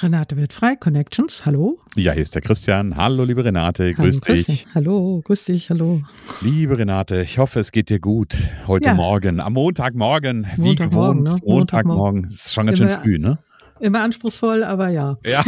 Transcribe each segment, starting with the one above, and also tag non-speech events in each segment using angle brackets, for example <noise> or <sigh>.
Renate wird frei, Connections, hallo. Ja, hier ist der Christian. Hallo, liebe Renate, grüß hallo, dich. Hallo, grüß dich, hallo. Liebe Renate, ich hoffe, es geht dir gut heute ja. Morgen, am Montagmorgen, wie Montagmorgen, gewohnt. Ne? Montagmorgen, es ist schon ganz schön früh, ne? Immer anspruchsvoll, aber ja. Ja.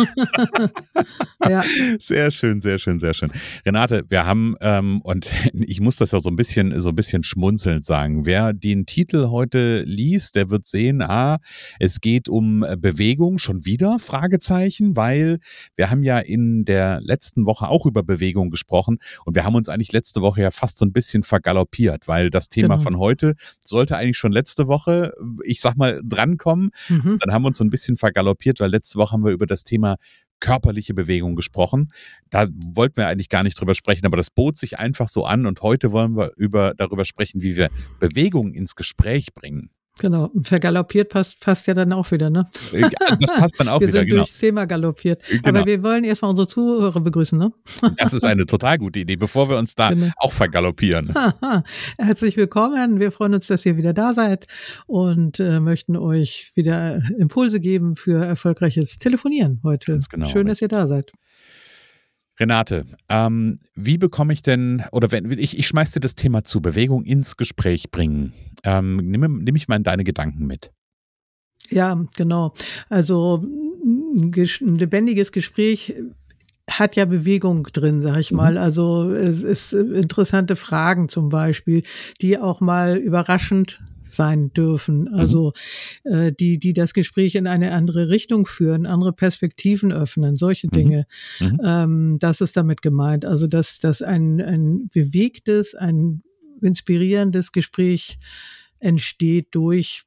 <laughs> ja. Sehr schön, sehr schön, sehr schön. Renate, wir haben, ähm, und <laughs> ich muss das ja so ein bisschen, so ein bisschen schmunzelnd sagen. Wer den Titel heute liest, der wird sehen, ah, es geht um Bewegung schon wieder, Fragezeichen, weil wir haben ja in der letzten Woche auch über Bewegung gesprochen und wir haben uns eigentlich letzte Woche ja fast so ein bisschen vergaloppiert, weil das Thema genau. von heute sollte eigentlich schon letzte Woche, ich sag mal, drankommen. Mhm. Dann haben wir uns so ein bisschen vergaloppiert galoppiert, weil letzte Woche haben wir über das Thema körperliche Bewegung gesprochen. Da wollten wir eigentlich gar nicht drüber sprechen, aber das bot sich einfach so an und heute wollen wir über, darüber sprechen, wie wir Bewegung ins Gespräch bringen. Genau, vergaloppiert passt, passt ja dann auch wieder, ne? Das passt dann auch wir wieder, sind genau. durchs Thema galoppiert. Genau. Aber wir wollen erstmal unsere Zuhörer begrüßen, ne? Das ist eine total gute Idee, bevor wir uns da genau. auch vergaloppieren. <laughs> Herzlich willkommen. Wir freuen uns, dass ihr wieder da seid und äh, möchten euch wieder Impulse geben für erfolgreiches Telefonieren heute. Ganz genau. Schön, dass ihr da seid. Renate, ähm, wie bekomme ich denn, oder wenn ich, ich schmeiß dir das Thema zu, Bewegung ins Gespräch bringen. Ähm, nimm, nimm ich mal in deine Gedanken mit. Ja, genau. Also ein, ein lebendiges Gespräch hat ja Bewegung drin, sag ich mal. Mhm. Also es ist interessante Fragen zum Beispiel, die auch mal überraschend sein dürfen. Mhm. Also äh, die, die das Gespräch in eine andere Richtung führen, andere Perspektiven öffnen, solche mhm. Dinge. Mhm. Ähm, das ist damit gemeint. Also dass, dass ein, ein bewegtes, ein inspirierendes Gespräch entsteht durch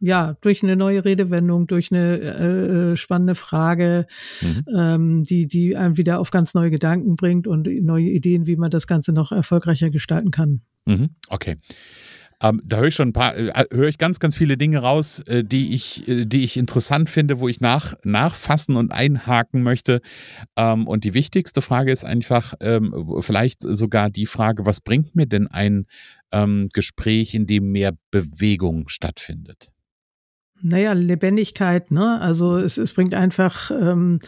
ja, durch eine neue Redewendung, durch eine äh, äh spannende Frage, mhm. ähm, die, die einem wieder auf ganz neue Gedanken bringt und neue Ideen, wie man das Ganze noch erfolgreicher gestalten kann. Mhm. Okay. Ähm, da höre ich schon ein paar, äh, höre ich ganz, ganz viele Dinge raus, äh, die ich, äh, die ich interessant finde, wo ich nach, nachfassen und einhaken möchte. Ähm, und die wichtigste Frage ist einfach ähm, vielleicht sogar die Frage, was bringt mir denn ein ähm, Gespräch, in dem mehr Bewegung stattfindet? Naja, Lebendigkeit, ne? Also es, es bringt einfach ähm,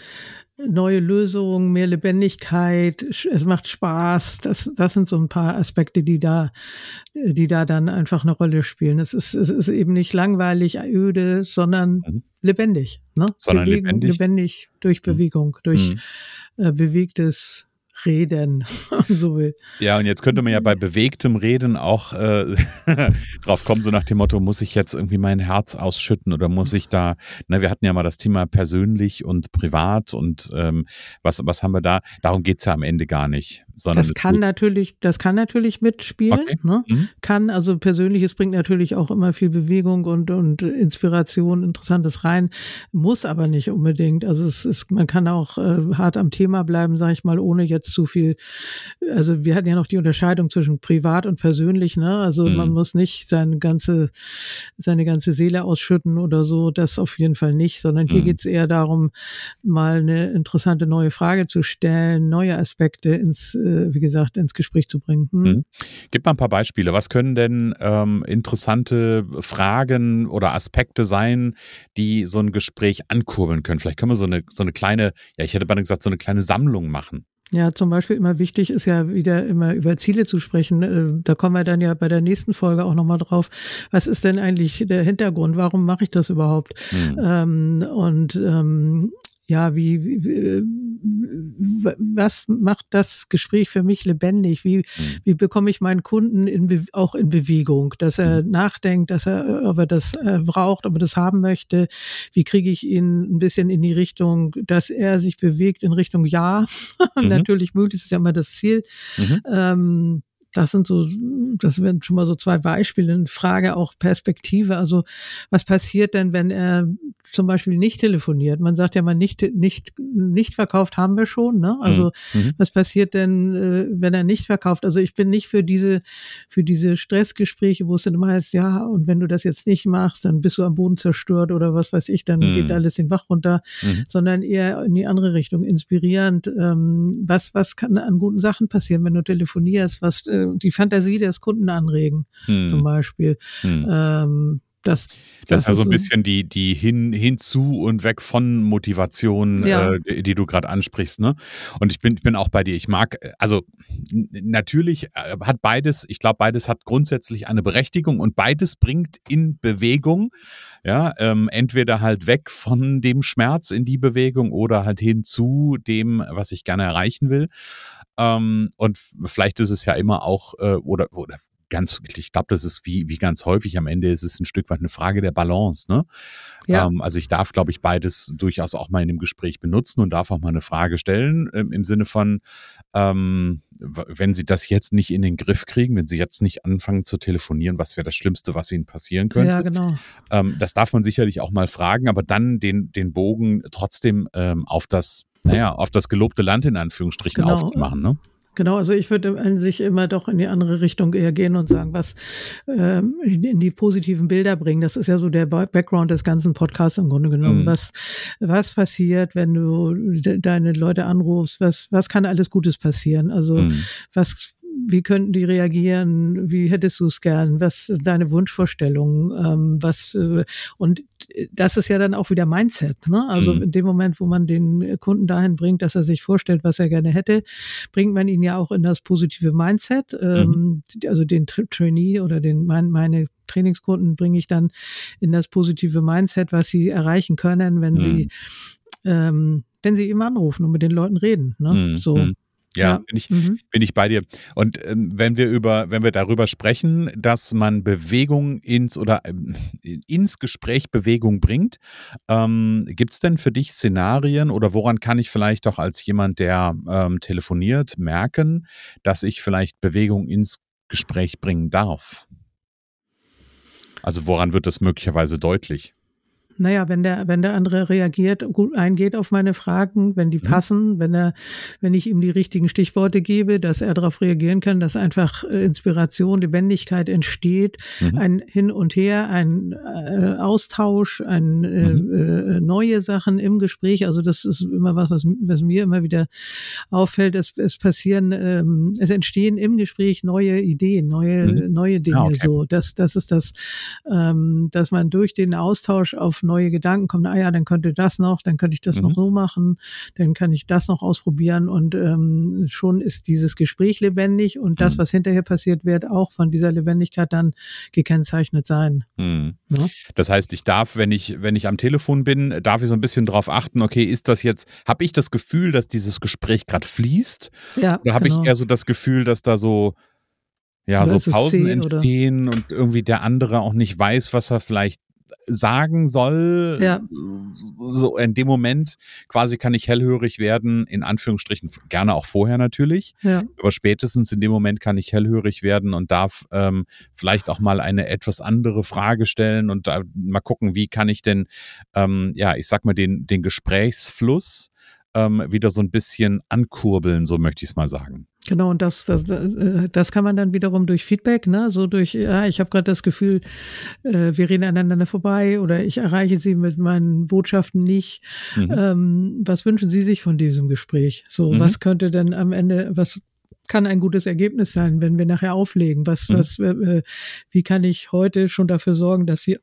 neue Lösungen, mehr Lebendigkeit, es macht Spaß. Das, das sind so ein paar Aspekte, die da, die da dann einfach eine Rolle spielen. Es ist, es ist eben nicht langweilig, öde, sondern mhm. lebendig. Ne? Sondern Bewegung, lebendig. lebendig durch mhm. Bewegung, durch mhm. äh, bewegtes Reden, <laughs> so will. Ja, und jetzt könnte man ja bei bewegtem Reden auch äh, <laughs> drauf kommen, so nach dem Motto, muss ich jetzt irgendwie mein Herz ausschütten oder muss ich da, ne, wir hatten ja mal das Thema persönlich und privat und ähm, was, was haben wir da? Darum geht's ja am Ende gar nicht. Sondern das kann natürlich, das kann natürlich mitspielen. Okay. Ne? Mhm. Kann, also persönliches bringt natürlich auch immer viel Bewegung und, und Inspiration, Interessantes rein, muss aber nicht unbedingt. Also es ist, man kann auch äh, hart am Thema bleiben, sage ich mal, ohne jetzt zu viel. Also wir hatten ja noch die Unterscheidung zwischen privat und persönlich, ne? Also mhm. man muss nicht seine ganze, seine ganze Seele ausschütten oder so, das auf jeden Fall nicht, sondern hier mhm. geht es eher darum, mal eine interessante neue Frage zu stellen, neue Aspekte ins äh, wie gesagt, ins Gespräch zu bringen. Hm? Mhm. Gib mal ein paar Beispiele. Was können denn ähm, interessante Fragen oder Aspekte sein, die so ein Gespräch ankurbeln können? Vielleicht können wir so eine, so eine kleine, ja, ich hätte beinahe gesagt, so eine kleine Sammlung machen. Ja, zum Beispiel immer wichtig ist ja wieder immer über Ziele zu sprechen. Äh, da kommen wir dann ja bei der nächsten Folge auch nochmal drauf. Was ist denn eigentlich der Hintergrund? Warum mache ich das überhaupt? Mhm. Ähm, und ähm, ja, wie, wie, was macht das Gespräch für mich lebendig? Wie, mhm. wie bekomme ich meinen Kunden in, auch in Bewegung, dass er mhm. nachdenkt, dass er, ob er das äh, braucht, ob er das haben möchte? Wie kriege ich ihn ein bisschen in die Richtung, dass er sich bewegt in Richtung Ja? <laughs> Mhm. Natürlich möglichst ist ja immer das Ziel. Mhm. Ähm, das sind so, das wären schon mal so zwei Beispiele. Eine Frage auch Perspektive. Also was passiert denn, wenn er zum Beispiel nicht telefoniert? Man sagt ja mal nicht, nicht, nicht verkauft haben wir schon. Ne? Also mhm. mhm. was passiert denn, äh, wenn er nicht verkauft? Also ich bin nicht für diese, für diese Stressgespräche, wo es dann immer heißt, ja, und wenn du das jetzt nicht machst, dann bist du am Boden zerstört oder was weiß ich, dann mhm. geht alles den Bach runter, mhm. sondern eher in die andere Richtung, inspirierend. Ähm, was, was kann an guten Sachen passieren, wenn du telefonierst? Was äh, die Fantasie des Kunden anregen, hm. zum Beispiel. Hm. Ähm, das, das, das ist ja so ein bisschen die, die hin, hinzu und weg von Motivation, ja. äh, die du gerade ansprichst. Ne? Und ich bin, ich bin auch bei dir. Ich mag, also natürlich äh, hat beides, ich glaube, beides hat grundsätzlich eine Berechtigung und beides bringt in Bewegung. Ja, ähm, entweder halt weg von dem Schmerz in die Bewegung oder halt hin zu dem, was ich gerne erreichen will. Ähm, und vielleicht ist es ja immer auch, äh, oder, oder ganz, ich glaube, das ist wie, wie ganz häufig am Ende ist es ein Stück weit eine Frage der Balance. Ne? Ja. Ähm, also ich darf, glaube ich, beides durchaus auch mal in dem Gespräch benutzen und darf auch mal eine Frage stellen ähm, im Sinne von, ähm, wenn Sie das jetzt nicht in den Griff kriegen, wenn Sie jetzt nicht anfangen zu telefonieren, was wäre das Schlimmste, was Ihnen passieren könnte? Ja, genau. Ähm, das darf man sicherlich auch mal fragen, aber dann den, den Bogen trotzdem ähm, auf das, naja, auf das gelobte Land in Anführungsstrichen genau. aufzumachen. Ne? Genau, also ich würde an sich immer doch in die andere Richtung eher gehen und sagen, was ähm, in die positiven Bilder bringen. Das ist ja so der Background des ganzen Podcasts im Grunde genommen. Mhm. Was, was passiert, wenn du deine Leute anrufst? Was, was kann alles Gutes passieren? Also mhm. was wie könnten die reagieren? Wie hättest du es gern? Was ist deine Wunschvorstellung? Ähm, was äh, und das ist ja dann auch wieder Mindset. Ne? Also mhm. in dem Moment, wo man den Kunden dahin bringt, dass er sich vorstellt, was er gerne hätte, bringt man ihn ja auch in das positive Mindset. Ähm, mhm. Also den Trainee oder den mein, meine Trainingskunden bringe ich dann in das positive Mindset, was sie erreichen können, wenn mhm. sie ähm, wenn sie ihm anrufen und mit den Leuten reden. Ne? Mhm. So. Ja. Bin, ich, mhm. bin ich bei dir. Und ähm, wenn wir über, wenn wir darüber sprechen, dass man Bewegung ins oder ähm, ins Gespräch Bewegung bringt, ähm, gibt es denn für dich Szenarien oder woran kann ich vielleicht auch als jemand, der ähm, telefoniert, merken, dass ich vielleicht Bewegung ins Gespräch bringen darf? Also woran wird das möglicherweise deutlich? Naja, wenn der, wenn der andere reagiert, gut eingeht auf meine Fragen, wenn die mhm. passen, wenn er, wenn ich ihm die richtigen Stichworte gebe, dass er darauf reagieren kann, dass einfach äh, Inspiration, Lebendigkeit entsteht, mhm. ein Hin und Her, ein äh, Austausch, ein äh, mhm. äh, neue Sachen im Gespräch. Also das ist immer was, was, was mir immer wieder auffällt. Es, es passieren, ähm, es entstehen im Gespräch neue Ideen, neue, mhm. neue Dinge. Ja, okay. So, das, das ist das, ähm, dass man durch den Austausch auf neue Gedanken kommen, ah ja, dann könnte das noch, dann könnte ich das mhm. noch so machen, dann kann ich das noch ausprobieren und ähm, schon ist dieses Gespräch lebendig und das, mhm. was hinterher passiert, wird auch von dieser Lebendigkeit dann gekennzeichnet sein. Mhm. Ja? Das heißt, ich darf, wenn ich, wenn ich am Telefon bin, darf ich so ein bisschen drauf achten, okay, ist das jetzt, habe ich das Gefühl, dass dieses Gespräch gerade fließt? Ja, oder habe genau. ich eher so das Gefühl, dass da so ja, oder so Pausen entstehen oder? und irgendwie der andere auch nicht weiß, was er vielleicht sagen soll. Ja. So in dem Moment quasi kann ich hellhörig werden, in Anführungsstrichen, gerne auch vorher natürlich. Ja. Aber spätestens in dem Moment kann ich hellhörig werden und darf ähm, vielleicht auch mal eine etwas andere Frage stellen und da mal gucken, wie kann ich denn, ähm, ja, ich sag mal, den, den Gesprächsfluss ähm, wieder so ein bisschen ankurbeln, so möchte ich es mal sagen. Genau, und das, das, äh, das kann man dann wiederum durch Feedback, ne, so durch, ja, ich habe gerade das Gefühl, äh, wir reden aneinander vorbei oder ich erreiche Sie mit meinen Botschaften nicht. Mhm. Ähm, was wünschen Sie sich von diesem Gespräch? So, mhm. was könnte denn am Ende, was kann ein gutes Ergebnis sein, wenn wir nachher auflegen? Was, mhm. was, äh, wie kann ich heute schon dafür sorgen, dass Sie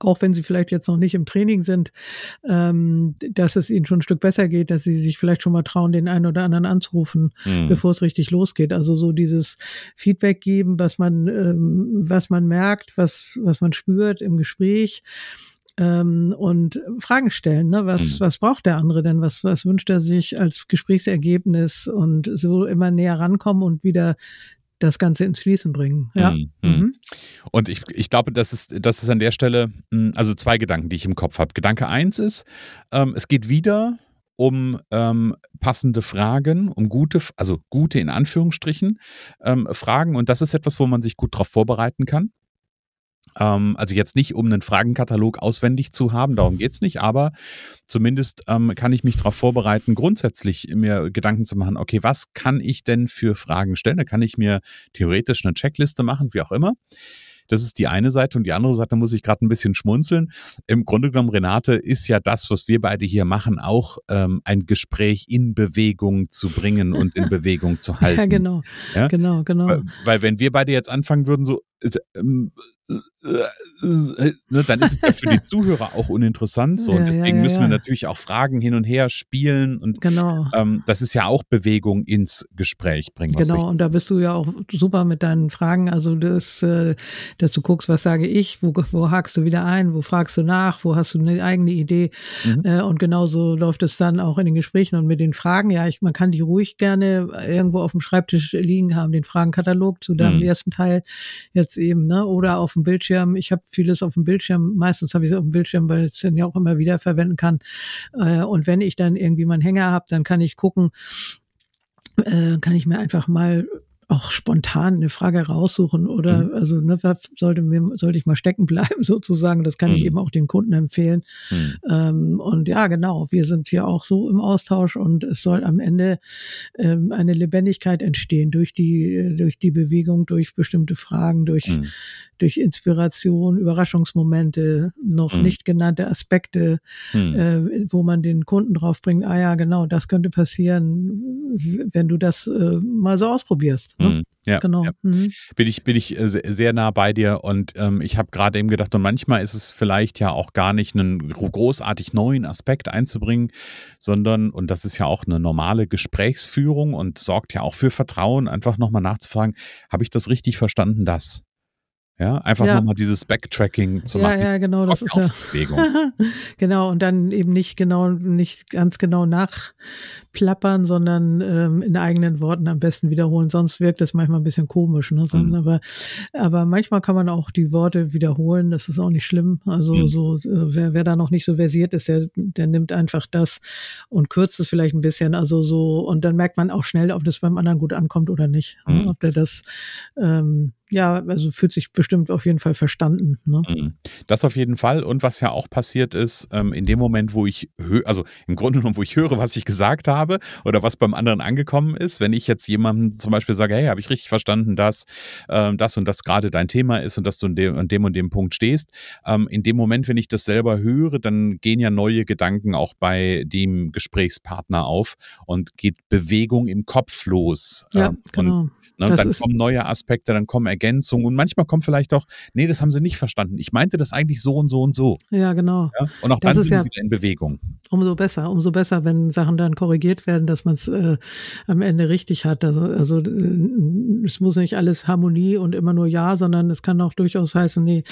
auch wenn sie vielleicht jetzt noch nicht im Training sind, ähm, dass es ihnen schon ein Stück besser geht, dass sie sich vielleicht schon mal trauen, den einen oder anderen anzurufen, mhm. bevor es richtig losgeht. Also so dieses Feedback geben, was man, ähm, was man merkt, was, was man spürt im Gespräch ähm, und Fragen stellen. Ne? Was, mhm. was braucht der andere denn? Was, was wünscht er sich als Gesprächsergebnis? Und so immer näher rankommen und wieder das Ganze ins Fließen bringen. Ja. Mhm. mhm. Und ich, ich glaube, das ist, das ist an der Stelle, hm, also zwei Gedanken, die ich im Kopf habe. Gedanke eins ist, ähm, es geht wieder um ähm, passende Fragen, um gute, also gute in Anführungsstrichen ähm, Fragen. Und das ist etwas, wo man sich gut darauf vorbereiten kann. Ähm, also jetzt nicht, um einen Fragenkatalog auswendig zu haben, darum geht es nicht, aber zumindest ähm, kann ich mich darauf vorbereiten, grundsätzlich mir Gedanken zu machen, okay, was kann ich denn für Fragen stellen? Da kann ich mir theoretisch eine Checkliste machen, wie auch immer. Das ist die eine Seite und die andere Seite muss ich gerade ein bisschen schmunzeln. Im Grunde genommen, Renate, ist ja das, was wir beide hier machen, auch ähm, ein Gespräch in Bewegung zu bringen und in <laughs> Bewegung zu halten. Ja, genau. Ja? Genau, genau. Weil, weil wenn wir beide jetzt anfangen würden, so dann ist es ja für die <laughs> Zuhörer auch uninteressant. So. und deswegen ja, ja, müssen wir natürlich auch Fragen hin und her spielen. Und genau. ähm, das ist ja auch Bewegung ins Gespräch bringen. Genau, und da bist du ja auch super mit deinen Fragen. Also, das, äh, dass du guckst, was sage ich, wo, wo hakst du wieder ein, wo fragst du nach, wo hast du eine eigene Idee. Mhm. Äh, und genauso läuft es dann auch in den Gesprächen und mit den Fragen. Ja, ich, man kann die ruhig gerne irgendwo auf dem Schreibtisch liegen haben, den Fragenkatalog zu deinem mhm. ersten Teil jetzt eben, ne? Oder auf dem Bildschirm. Ich habe vieles auf dem Bildschirm. Meistens habe ich es auf dem Bildschirm, weil ich es dann ja auch immer wieder verwenden kann. Äh, und wenn ich dann irgendwie meinen Hänger habe, dann kann ich gucken, äh, kann ich mir einfach mal auch spontan eine Frage raussuchen oder mhm. also ne, sollte mir sollte ich mal stecken bleiben <laughs> sozusagen. Das kann mhm. ich eben auch den Kunden empfehlen. Mhm. Ähm, und ja, genau, wir sind hier auch so im Austausch und es soll am Ende ähm, eine Lebendigkeit entstehen durch die durch die Bewegung, durch bestimmte Fragen, durch mhm. durch Inspiration, Überraschungsmomente, noch mhm. nicht genannte Aspekte, mhm. äh, wo man den Kunden drauf bringt. Ah ja, genau, das könnte passieren, wenn du das äh, mal so ausprobierst. Ne? Mhm. Ja, genau. Ja. Mhm. Bin ich, bin ich äh, sehr nah bei dir und ähm, ich habe gerade eben gedacht, und manchmal ist es vielleicht ja auch gar nicht einen großartig neuen Aspekt einzubringen, sondern, und das ist ja auch eine normale Gesprächsführung und sorgt ja auch für Vertrauen, einfach nochmal nachzufragen, habe ich das richtig verstanden, das? Ja, einfach ja. nochmal dieses Backtracking zu ja, machen. Ja, genau, das ist ja. <laughs> genau, und dann eben nicht genau, nicht ganz genau nachplappern, sondern ähm, in eigenen Worten am besten wiederholen. Sonst wirkt das manchmal ein bisschen komisch. Ne? Mhm. Aber, aber manchmal kann man auch die Worte wiederholen, das ist auch nicht schlimm. Also mhm. so, äh, wer, wer da noch nicht so versiert ist, der, der nimmt einfach das und kürzt es vielleicht ein bisschen. Also so, und dann merkt man auch schnell, ob das beim anderen gut ankommt oder nicht. Mhm. Ob der das ähm, ja, also fühlt sich bestimmt auf jeden Fall verstanden. Ne? Mhm. Das auf jeden Fall. Und was ja auch passiert ist, ähm, in dem Moment, wo ich höre, also im Grunde genommen, wo ich höre, was ich gesagt habe oder was beim anderen angekommen ist, wenn ich jetzt jemandem zum Beispiel sage, hey, habe ich richtig verstanden, dass ähm, das und das gerade dein Thema ist und dass du an dem, an dem und dem Punkt stehst, ähm, in dem Moment, wenn ich das selber höre, dann gehen ja neue Gedanken auch bei dem Gesprächspartner auf und geht Bewegung im Kopf los. Ja, ähm, genau. Und Ne? Dann kommen neue Aspekte, dann kommen Ergänzungen und manchmal kommt vielleicht auch, nee, das haben sie nicht verstanden. Ich meinte das eigentlich so und so und so. Ja, genau. Ja? Und auch das dann sind ja wir wieder in Bewegung. Umso besser, umso besser, wenn Sachen dann korrigiert werden, dass man es äh, am Ende richtig hat. Also, also äh, es muss nicht alles Harmonie und immer nur Ja, sondern es kann auch durchaus heißen, nee,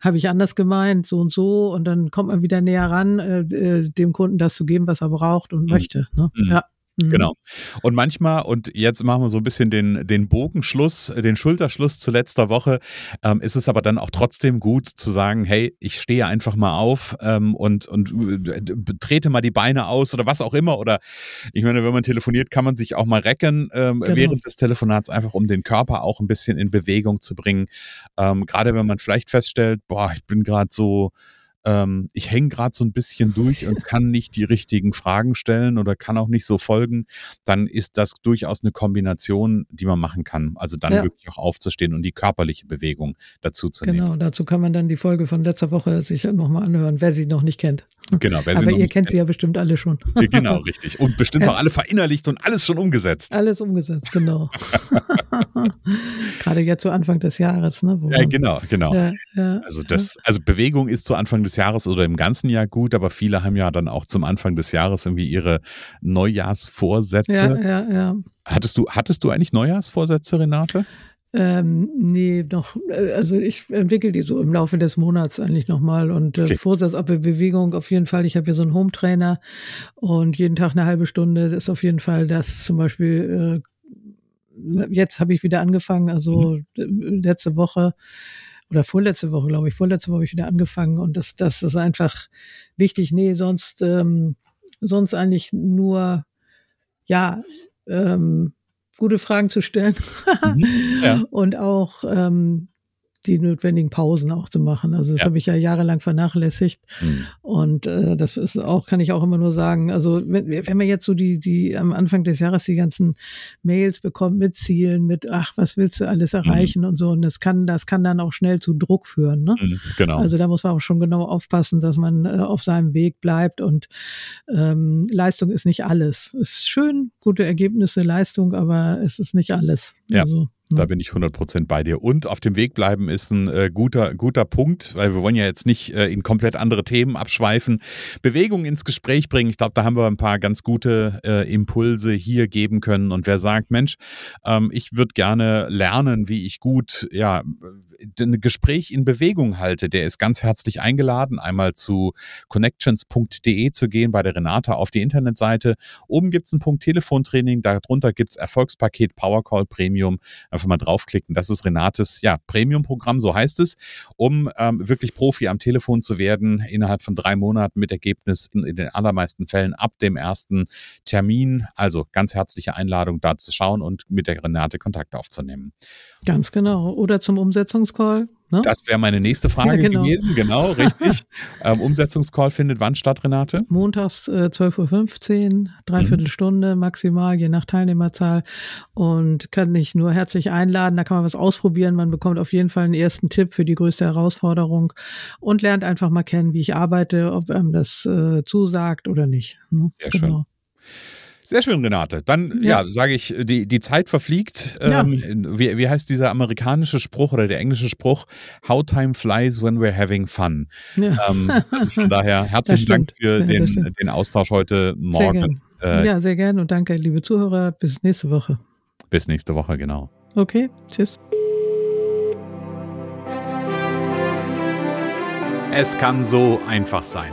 habe ich anders gemeint, so und so. Und dann kommt man wieder näher ran, äh, äh dem Kunden das zu geben, was er braucht und mhm. möchte. Ne? Mhm. Ja. Mhm. Genau. Und manchmal, und jetzt machen wir so ein bisschen den, den Bogenschluss, den Schulterschluss zu letzter Woche, ähm, ist es aber dann auch trotzdem gut zu sagen, hey, ich stehe einfach mal auf ähm, und, und äh, trete mal die Beine aus oder was auch immer. Oder ich meine, wenn man telefoniert, kann man sich auch mal recken ähm, genau. während des Telefonats, einfach um den Körper auch ein bisschen in Bewegung zu bringen. Ähm, gerade wenn man vielleicht feststellt, boah, ich bin gerade so ähm, ich hänge gerade so ein bisschen durch und <laughs> kann nicht die richtigen Fragen stellen oder kann auch nicht so folgen, dann ist das durchaus eine Kombination, die man machen kann. Also dann ja. wirklich auch aufzustehen und die körperliche Bewegung dazu zu genau, nehmen. Genau, dazu kann man dann die Folge von letzter Woche sich nochmal anhören, wer sie noch nicht kennt. Genau, wer sie Aber ihr kennt sie ja bestimmt alle schon. Genau, richtig. Und bestimmt ja. auch alle verinnerlicht und alles schon umgesetzt. Alles umgesetzt, genau. <laughs> Gerade jetzt zu Anfang des Jahres, ne? ja, genau, genau. Ja, ja, also das, also Bewegung ist zu Anfang des des Jahres oder im ganzen Jahr gut, aber viele haben ja dann auch zum Anfang des Jahres irgendwie ihre Neujahrsvorsätze. Ja, ja, ja. Hattest du, hattest du eigentlich Neujahrsvorsätze, Renate? Ähm, nee, noch, äh, also ich entwickle die so im Laufe des Monats eigentlich nochmal und äh, okay. Vorsatz ab Bewegung auf jeden Fall. Ich habe hier so einen Home-Trainer und jeden Tag eine halbe Stunde das ist auf jeden Fall das zum Beispiel, äh, jetzt habe ich wieder angefangen, also mhm. letzte Woche oder vorletzte Woche, glaube ich, vorletzte Woche habe ich wieder angefangen und das, das ist einfach wichtig. Nee, sonst, ähm, sonst eigentlich nur, ja, ähm, gute Fragen zu stellen mhm, ja. <laughs> und auch ähm, die notwendigen Pausen auch zu machen. Also das ja. habe ich ja jahrelang vernachlässigt. Mhm. Und äh, das ist auch, kann ich auch immer nur sagen, also wenn, wenn man jetzt so die, die am Anfang des Jahres die ganzen Mails bekommt mit Zielen, mit ach, was willst du alles erreichen mhm. und so, und das kann, das kann dann auch schnell zu Druck führen. Ne? Mhm, genau. Also da muss man auch schon genau aufpassen, dass man äh, auf seinem Weg bleibt und ähm, Leistung ist nicht alles. Es ist schön, gute Ergebnisse, Leistung, aber es ist nicht alles. Ja. Also, da bin ich 100% bei dir. Und auf dem Weg bleiben ist ein äh, guter, guter Punkt, weil wir wollen ja jetzt nicht äh, in komplett andere Themen abschweifen. Bewegung ins Gespräch bringen. Ich glaube, da haben wir ein paar ganz gute äh, Impulse hier geben können. Und wer sagt, Mensch, ähm, ich würde gerne lernen, wie ich gut, ja, ein Gespräch in Bewegung halte, der ist ganz herzlich eingeladen, einmal zu connections.de zu gehen, bei der Renate auf die Internetseite. Oben gibt es einen Punkt Telefontraining, darunter gibt es Erfolgspaket Powercall Premium. Einfach mal draufklicken. Das ist Renates ja, Premium-Programm, so heißt es, um ähm, wirklich Profi am Telefon zu werden, innerhalb von drei Monaten mit Ergebnissen in den allermeisten Fällen ab dem ersten Termin. Also ganz herzliche Einladung, da zu schauen und mit der Renate Kontakt aufzunehmen. Ganz genau. Oder zum Umsetzungscall. Ne? Das wäre meine nächste Frage ja, genau. gewesen. Genau, <laughs> richtig. ähm, Umsetzungscall findet wann statt, Renate? Montags äh, 12.15 Uhr, dreiviertel mhm. Stunde maximal, je nach Teilnehmerzahl. Und kann ich nur herzlich einladen. Da kann man was ausprobieren. Man bekommt auf jeden Fall einen ersten Tipp für die größte Herausforderung und lernt einfach mal kennen, wie ich arbeite, ob einem das äh, zusagt oder nicht. Ne? Sehr genau. schön. Sehr schön, Renate. Dann, ja, ja sage ich, die, die Zeit verfliegt. Ja. Ähm, wie, wie heißt dieser amerikanische Spruch oder der englische Spruch? How time flies when we're having fun. Ja. Ähm, also von <laughs> daher herzlichen Dank für den, den Austausch heute Morgen. Sehr äh, ja, sehr gerne und danke, liebe Zuhörer. Bis nächste Woche. Bis nächste Woche, genau. Okay, tschüss. Es kann so einfach sein.